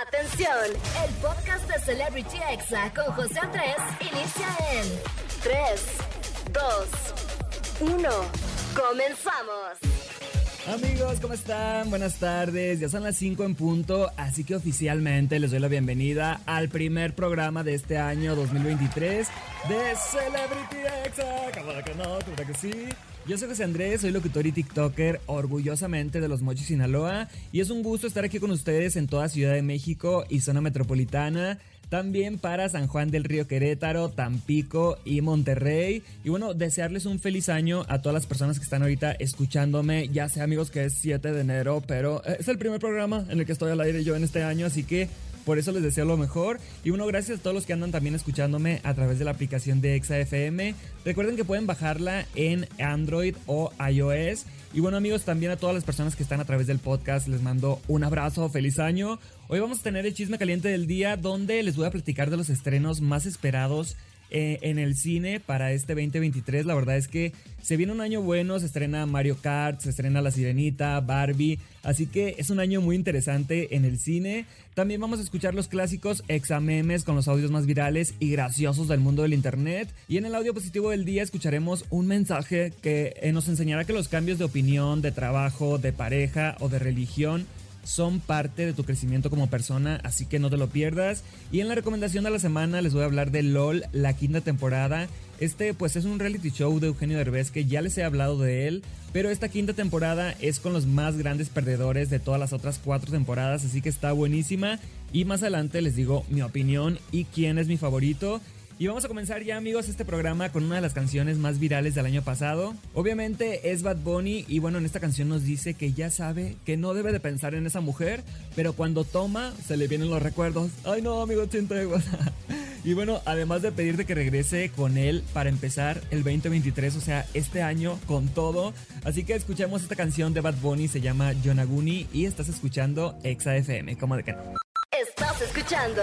Atención, el podcast de Celebrity Exa con José Andrés inicia en 3, 2, 1. Comenzamos. Amigos, ¿cómo están? Buenas tardes. Ya son las 5 en punto, así que oficialmente les doy la bienvenida al primer programa de este año 2023 de Celebrity Exa. Cámara que no, que sí. Yo soy José Andrés, soy locutor y TikToker orgullosamente de los Mochis Sinaloa y es un gusto estar aquí con ustedes en toda Ciudad de México y zona metropolitana. También para San Juan del Río Querétaro, Tampico y Monterrey. Y bueno, desearles un feliz año a todas las personas que están ahorita escuchándome. Ya sé amigos que es 7 de enero, pero es el primer programa en el que estoy al aire yo en este año, así que por eso les deseo lo mejor. Y bueno, gracias a todos los que andan también escuchándome a través de la aplicación de ExaFM. Recuerden que pueden bajarla en Android o iOS. Y bueno amigos, también a todas las personas que están a través del podcast les mando un abrazo, feliz año. Hoy vamos a tener el chisme caliente del día donde les voy a platicar de los estrenos más esperados eh, en el cine para este 2023. La verdad es que se viene un año bueno, se estrena Mario Kart, se estrena La Sirenita, Barbie, así que es un año muy interesante en el cine. También vamos a escuchar los clásicos examemes con los audios más virales y graciosos del mundo del internet. Y en el audio positivo del día escucharemos un mensaje que eh, nos enseñará que los cambios de opinión, de trabajo, de pareja o de religión son parte de tu crecimiento como persona, así que no te lo pierdas. Y en la recomendación de la semana les voy a hablar de LOL, la quinta temporada. Este pues es un reality show de Eugenio Derbez que ya les he hablado de él, pero esta quinta temporada es con los más grandes perdedores de todas las otras cuatro temporadas, así que está buenísima. Y más adelante les digo mi opinión y quién es mi favorito. Y vamos a comenzar ya amigos este programa con una de las canciones más virales del año pasado. Obviamente es Bad Bunny y bueno en esta canción nos dice que ya sabe que no debe de pensar en esa mujer, pero cuando toma se le vienen los recuerdos. Ay no amigo chinteguas. y bueno, además de pedirte que regrese con él para empezar el 2023, o sea, este año con todo. Así que escuchemos esta canción de Bad Bunny, se llama Yonaguni y estás escuchando Exa FM, como de que no. Estás escuchando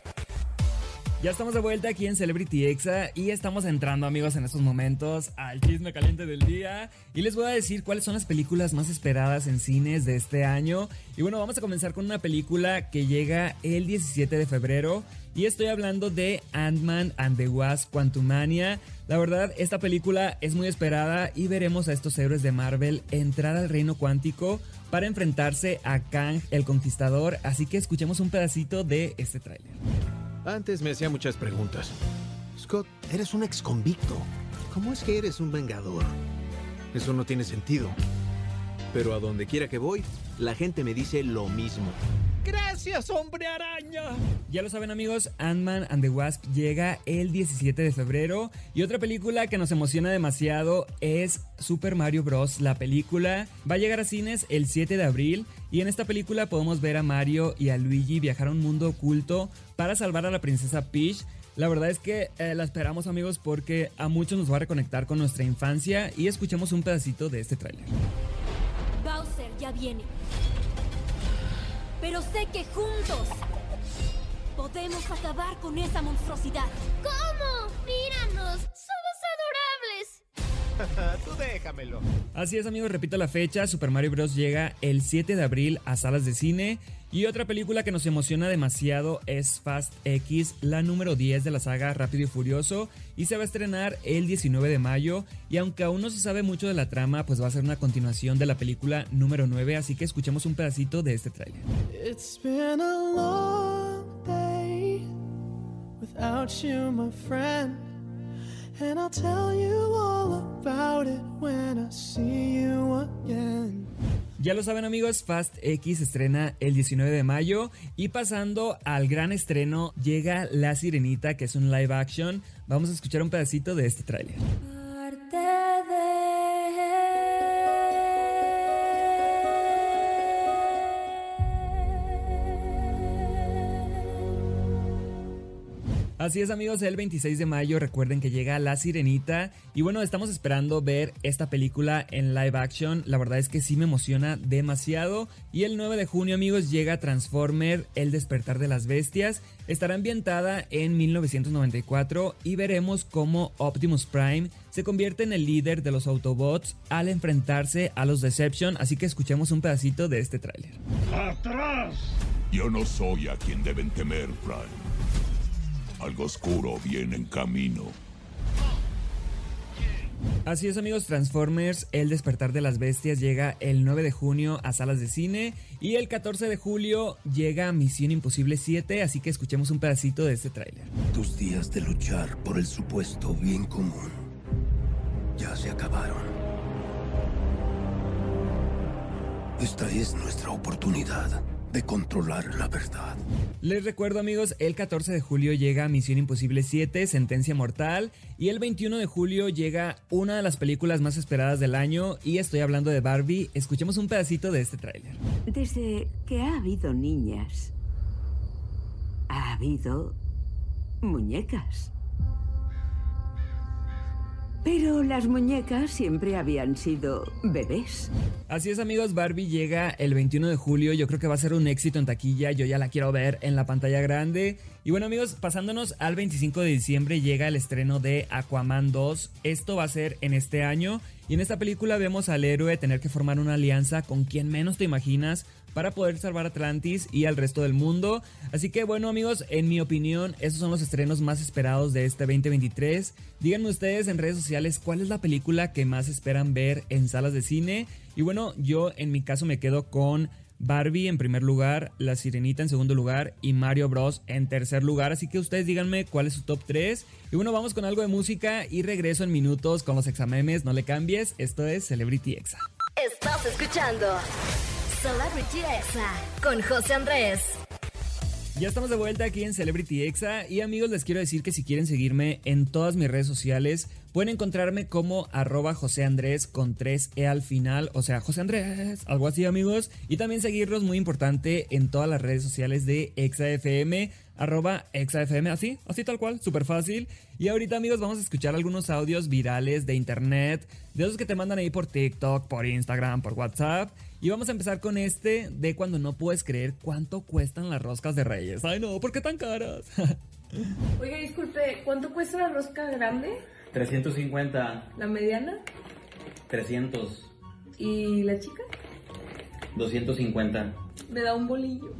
Ya estamos de vuelta aquí en Celebrity Exa y estamos entrando amigos en estos momentos al chisme caliente del día y les voy a decir cuáles son las películas más esperadas en cines de este año y bueno vamos a comenzar con una película que llega el 17 de febrero y estoy hablando de Ant-Man and the Wasp Quantumania. La verdad, esta película es muy esperada y veremos a estos héroes de Marvel entrar al reino cuántico para enfrentarse a Kang el Conquistador, así que escuchemos un pedacito de este tráiler. Antes me hacía muchas preguntas. Scott, eres un ex convicto. ¿Cómo es que eres un vengador? Eso no tiene sentido. Pero a donde quiera que voy, la gente me dice lo mismo. Gracias, hombre araña. Ya lo saben amigos, Ant-Man and the Wasp llega el 17 de febrero y otra película que nos emociona demasiado es Super Mario Bros. La película va a llegar a cines el 7 de abril y en esta película podemos ver a Mario y a Luigi viajar a un mundo oculto para salvar a la princesa Peach. La verdad es que eh, la esperamos amigos porque a muchos nos va a reconectar con nuestra infancia y escuchemos un pedacito de este tráiler. Bowser ya viene. Pero sé que juntos podemos acabar con esa monstruosidad. ¿Cómo? Míranos. Tú déjamelo. Así es amigos, repito la fecha, Super Mario Bros. llega el 7 de abril a salas de cine y otra película que nos emociona demasiado es Fast X, la número 10 de la saga Rápido y Furioso y se va a estrenar el 19 de mayo y aunque aún no se sabe mucho de la trama, pues va a ser una continuación de la película número 9, así que escuchemos un pedacito de este tráiler. It's been a long day without you, my friend. And I'll tell you all about it when I see you again. Ya lo saben amigos, Fast X estrena el 19 de mayo y pasando al gran estreno llega La Sirenita, que es un live action. Vamos a escuchar un pedacito de este tráiler. Parte de... Así es amigos, el 26 de mayo recuerden que llega La Sirenita y bueno, estamos esperando ver esta película en live action, la verdad es que sí me emociona demasiado y el 9 de junio amigos llega Transformer, El despertar de las bestias, estará ambientada en 1994 y veremos cómo Optimus Prime se convierte en el líder de los Autobots al enfrentarse a los Deception, así que escuchemos un pedacito de este tráiler. ¡Atrás! Yo no soy a quien deben temer, Prime. Algo oscuro viene en camino. Así es amigos, Transformers, El despertar de las bestias llega el 9 de junio a salas de cine y el 14 de julio llega Misión Imposible 7, así que escuchemos un pedacito de este tráiler. Tus días de luchar por el supuesto bien común ya se acabaron. Esta es nuestra oportunidad de controlar la verdad. Les recuerdo amigos, el 14 de julio llega Misión Imposible 7, Sentencia Mortal, y el 21 de julio llega una de las películas más esperadas del año, y estoy hablando de Barbie. Escuchemos un pedacito de este tráiler. Desde que ha habido niñas, ha habido muñecas. Pero las muñecas siempre habían sido bebés. Así es amigos, Barbie llega el 21 de julio, yo creo que va a ser un éxito en taquilla, yo ya la quiero ver en la pantalla grande. Y bueno amigos, pasándonos al 25 de diciembre llega el estreno de Aquaman 2, esto va a ser en este año y en esta película vemos al héroe tener que formar una alianza con quien menos te imaginas para poder salvar Atlantis y al resto del mundo. Así que bueno amigos, en mi opinión, esos son los estrenos más esperados de este 2023. Díganme ustedes en redes sociales cuál es la película que más esperan ver en salas de cine. Y bueno, yo en mi caso me quedo con Barbie en primer lugar, La Sirenita en segundo lugar y Mario Bros en tercer lugar. Así que ustedes díganme cuál es su top 3. Y bueno, vamos con algo de música y regreso en minutos con los examemes. No le cambies, esto es Celebrity Exa. Estás escuchando Celebrity Exa con José Andrés. Ya estamos de vuelta aquí en Celebrity Exa y amigos les quiero decir que si quieren seguirme en todas mis redes sociales pueden encontrarme como arroba José Andrés con 3E al final, o sea José Andrés, algo así amigos y también seguirlos muy importante en todas las redes sociales de ExaFM arroba exafm, así, así tal cual, súper fácil. Y ahorita amigos vamos a escuchar algunos audios virales de internet, de esos que te mandan ahí por TikTok, por Instagram, por WhatsApp. Y vamos a empezar con este de cuando no puedes creer cuánto cuestan las roscas de reyes. Ay no, ¿por qué tan caras? Oiga, disculpe, ¿cuánto cuesta la rosca grande? 350. ¿La mediana? 300. ¿Y la chica? 250. Me da un bolillo.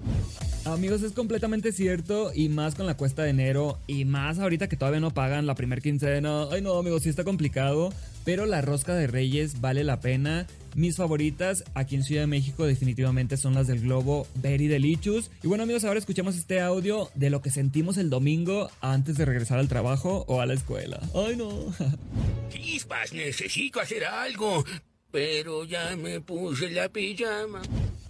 Amigos, es completamente cierto y más con la cuesta de enero y más ahorita que todavía no pagan la primer quincena. Ay no, amigos, sí está complicado, pero la rosca de Reyes vale la pena. Mis favoritas aquí en Ciudad de México definitivamente son las del Globo Very Delicious. Y bueno amigos, ahora escuchamos este audio de lo que sentimos el domingo antes de regresar al trabajo o a la escuela. Ay no. Chispas, necesito hacer algo. Pero ya me puse la pijama.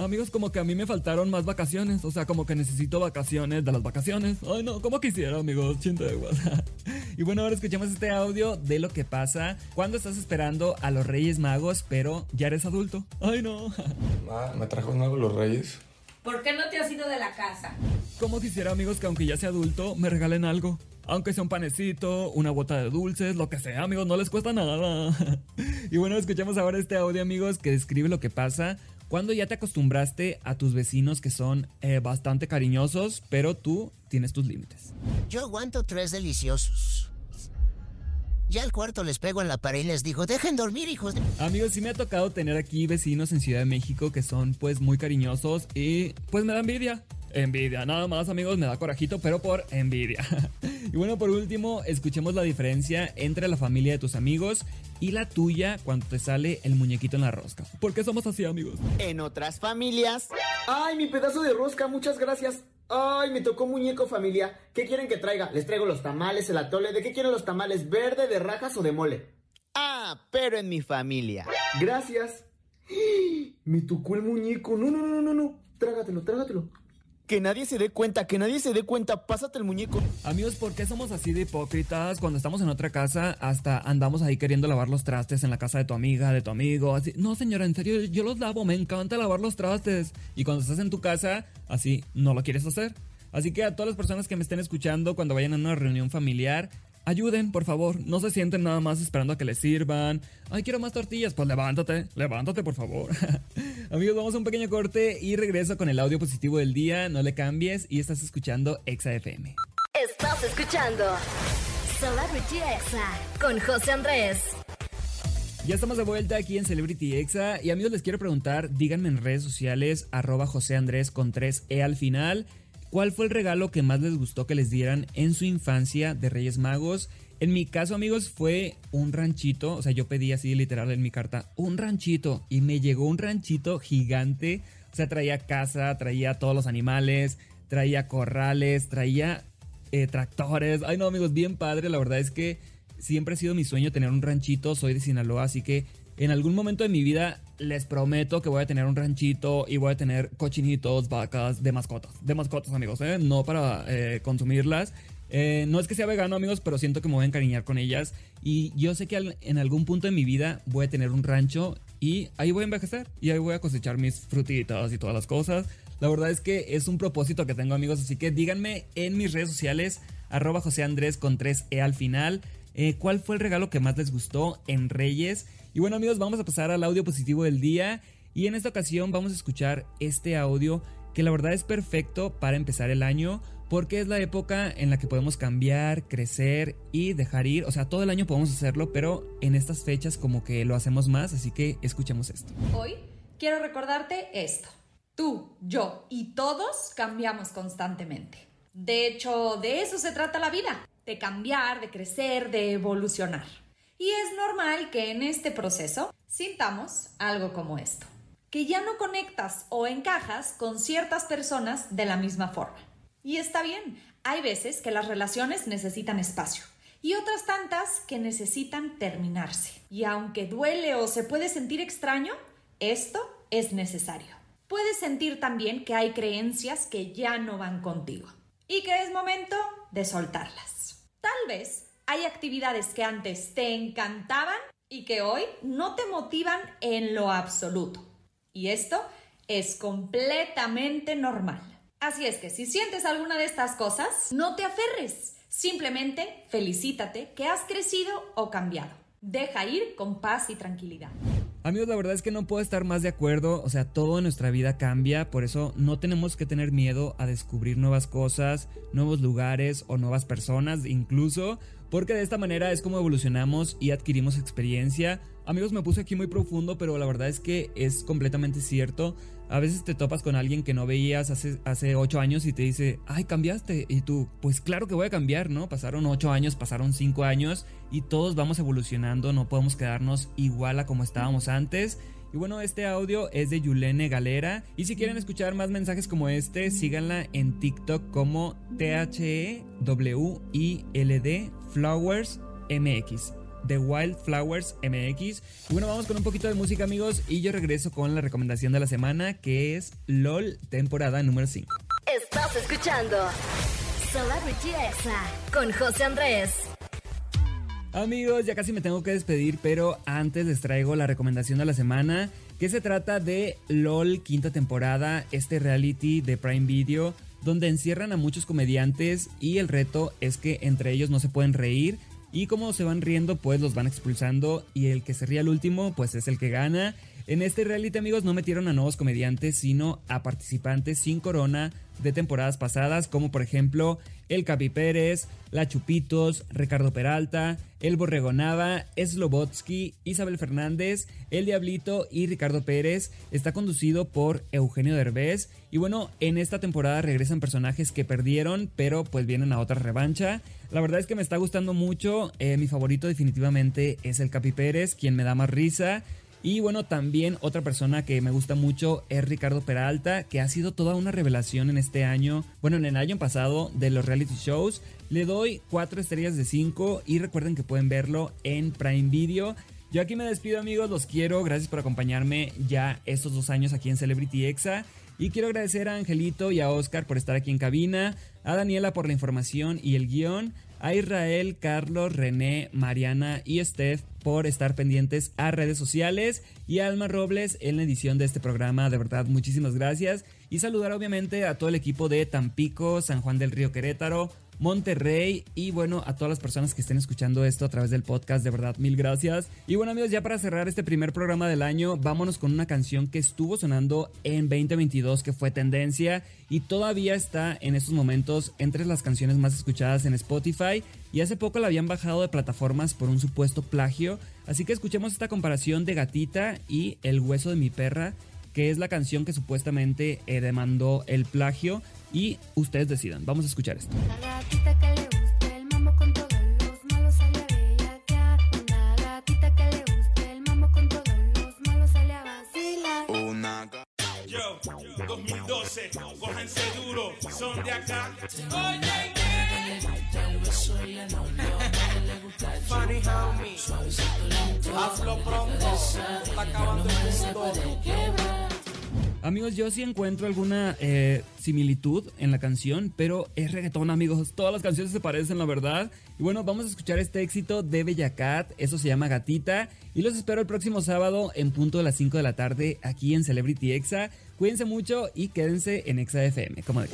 Amigos, como que a mí me faltaron más vacaciones. O sea, como que necesito vacaciones de las vacaciones. Ay, no, como quisiera, amigos. Chinto de Y bueno, ahora escuchamos este audio de lo que pasa cuando estás esperando a los Reyes Magos, pero ya eres adulto. Ay, no. Ma, ¿me trajo algo los Reyes? ¿Por qué no te has ido de la casa? Como quisiera, amigos, que aunque ya sea adulto, me regalen algo. Aunque sea un panecito, una bota de dulces, lo que sea, amigos, no les cuesta nada. y bueno, escuchamos ahora este audio, amigos, que describe lo que pasa cuando ya te acostumbraste a tus vecinos que son eh, bastante cariñosos, pero tú tienes tus límites. Yo aguanto tres deliciosos. Ya al cuarto les pego en la pared y les digo, dejen dormir, hijos de... Amigos, sí me ha tocado tener aquí vecinos en Ciudad de México que son pues muy cariñosos y pues me da envidia. Envidia, nada más amigos, me da corajito, pero por envidia. y bueno, por último, escuchemos la diferencia entre la familia de tus amigos y la tuya cuando te sale el muñequito en la rosca. ¿Por qué somos así, amigos? En otras familias... ¡Ay, mi pedazo de rosca! Muchas gracias. ¡Ay, me tocó muñeco familia! ¿Qué quieren que traiga? Les traigo los tamales, el atole. ¿De qué quieren los tamales? ¿Verde, de rajas o de mole? Ah, pero en mi familia. Gracias. Me tocó el muñeco. No, no, no, no, no. Trágatelo, trágatelo. Que nadie se dé cuenta, que nadie se dé cuenta, pásate el muñeco. Amigos, ¿por qué somos así de hipócritas? Cuando estamos en otra casa, hasta andamos ahí queriendo lavar los trastes en la casa de tu amiga, de tu amigo. Así, no, señora, en serio, yo los lavo, me encanta lavar los trastes. Y cuando estás en tu casa, así, no lo quieres hacer. Así que a todas las personas que me estén escuchando cuando vayan a una reunión familiar, ayuden, por favor. No se sienten nada más esperando a que les sirvan. Ay, quiero más tortillas. Pues levántate, levántate, por favor. Amigos, vamos a un pequeño corte y regreso con el audio positivo del día. No le cambies y estás escuchando Exa FM. Estás escuchando Celebrity Exa con José Andrés. Ya estamos de vuelta aquí en Celebrity Exa y amigos les quiero preguntar, díganme en redes sociales arroba José Andrés con 3E al final, ¿cuál fue el regalo que más les gustó que les dieran en su infancia de Reyes Magos? En mi caso amigos fue un ranchito, o sea yo pedí así literal en mi carta, un ranchito y me llegó un ranchito gigante, o sea traía casa, traía todos los animales, traía corrales, traía eh, tractores, ay no amigos, bien padre, la verdad es que siempre ha sido mi sueño tener un ranchito, soy de Sinaloa, así que en algún momento de mi vida les prometo que voy a tener un ranchito y voy a tener cochinitos, vacas, de mascotas, de mascotas amigos, ¿eh? no para eh, consumirlas. Eh, no es que sea vegano amigos, pero siento que me voy a encariñar con ellas y yo sé que en algún punto de mi vida voy a tener un rancho y ahí voy a envejecer y ahí voy a cosechar mis frutitas y todas las cosas. La verdad es que es un propósito que tengo amigos, así que díganme en mis redes sociales arroba José Andrés con 3E al final. Eh, cuál fue el regalo que más les gustó en Reyes. Y bueno amigos, vamos a pasar al audio positivo del día. Y en esta ocasión vamos a escuchar este audio que la verdad es perfecto para empezar el año porque es la época en la que podemos cambiar, crecer y dejar ir. O sea, todo el año podemos hacerlo, pero en estas fechas como que lo hacemos más, así que escuchemos esto. Hoy quiero recordarte esto. Tú, yo y todos cambiamos constantemente. De hecho, de eso se trata la vida de cambiar, de crecer, de evolucionar. Y es normal que en este proceso sintamos algo como esto, que ya no conectas o encajas con ciertas personas de la misma forma. Y está bien, hay veces que las relaciones necesitan espacio y otras tantas que necesitan terminarse. Y aunque duele o se puede sentir extraño, esto es necesario. Puedes sentir también que hay creencias que ya no van contigo y que es momento de soltarlas. Tal vez hay actividades que antes te encantaban y que hoy no te motivan en lo absoluto. Y esto es completamente normal. Así es que si sientes alguna de estas cosas, no te aferres. Simplemente felicítate que has crecido o cambiado. Deja ir con paz y tranquilidad. Amigos, la verdad es que no puedo estar más de acuerdo, o sea, todo en nuestra vida cambia, por eso no tenemos que tener miedo a descubrir nuevas cosas, nuevos lugares o nuevas personas incluso, porque de esta manera es como evolucionamos y adquirimos experiencia. Amigos, me puse aquí muy profundo, pero la verdad es que es completamente cierto. A veces te topas con alguien que no veías hace, hace 8 años y te dice, ay, cambiaste. Y tú, pues claro que voy a cambiar, ¿no? Pasaron 8 años, pasaron 5 años y todos vamos evolucionando, no podemos quedarnos igual a como estábamos antes. Y bueno, este audio es de Yulene Galera. Y si quieren escuchar más mensajes como este, síganla en TikTok como THEWILD Flowers MX. The Wildflowers MX. Y bueno, vamos con un poquito de música, amigos. Y yo regreso con la recomendación de la semana, que es LOL, temporada número 5. Estás escuchando Celebrity Exa con José Andrés. Amigos, ya casi me tengo que despedir, pero antes les traigo la recomendación de la semana, que se trata de LOL quinta temporada, este reality de Prime Video, donde encierran a muchos comediantes y el reto es que entre ellos no se pueden reír, y como se van riendo, pues los van expulsando y el que se ríe al último, pues es el que gana. En este reality, amigos, no metieron a nuevos comediantes, sino a participantes sin corona de temporadas pasadas, como por ejemplo el Capi Pérez, La Chupitos, Ricardo Peralta, El Borregonava, Slobotsky, Isabel Fernández, El Diablito y Ricardo Pérez. Está conducido por Eugenio Derbez. Y bueno, en esta temporada regresan personajes que perdieron, pero pues vienen a otra revancha. La verdad es que me está gustando mucho. Eh, mi favorito definitivamente es el Capi Pérez, quien me da más risa. Y bueno, también otra persona que me gusta mucho es Ricardo Peralta, que ha sido toda una revelación en este año, bueno, en el año pasado de los reality shows. Le doy 4 estrellas de 5 y recuerden que pueden verlo en Prime Video. Yo aquí me despido amigos, los quiero, gracias por acompañarme ya estos dos años aquí en Celebrity Exa. Y quiero agradecer a Angelito y a Oscar por estar aquí en cabina, a Daniela por la información y el guion, a Israel, Carlos, René, Mariana y Steph por estar pendientes a redes sociales y a Alma Robles en la edición de este programa. De verdad, muchísimas gracias. Y saludar obviamente a todo el equipo de Tampico, San Juan del Río Querétaro, Monterrey y bueno, a todas las personas que estén escuchando esto a través del podcast, de verdad, mil gracias. Y bueno amigos, ya para cerrar este primer programa del año, vámonos con una canción que estuvo sonando en 2022, que fue tendencia y todavía está en estos momentos entre las canciones más escuchadas en Spotify y hace poco la habían bajado de plataformas por un supuesto plagio, así que escuchemos esta comparación de Gatita y El hueso de mi perra que es la canción que supuestamente eh, demandó el plagio y ustedes decidan. Vamos a escuchar esto. La gatita que le gusta el mambo con todos los malos sale a bellaquear. Una gatita que le gusta el mambo con todos los malos sale a vacilar. Una Yo, 2012, cójanse duro, son de acá. Oye, Funny homie, hazlo pronto, está acabando el mundo. Amigos, yo sí encuentro alguna eh, similitud en la canción, pero es reggaetón, amigos. Todas las canciones se parecen, la verdad. Y bueno, vamos a escuchar este éxito de Bella Cat. Eso se llama Gatita. Y los espero el próximo sábado en punto de las 5 de la tarde aquí en Celebrity Exa. Cuídense mucho y quédense en Exa FM. Como de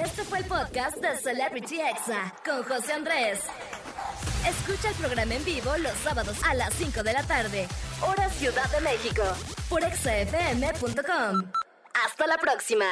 Este fue el podcast de Celebrity Exa con José Andrés. Escucha el programa en vivo los sábados a las 5 de la tarde, hora Ciudad de México, por exafm.com. Hasta la próxima.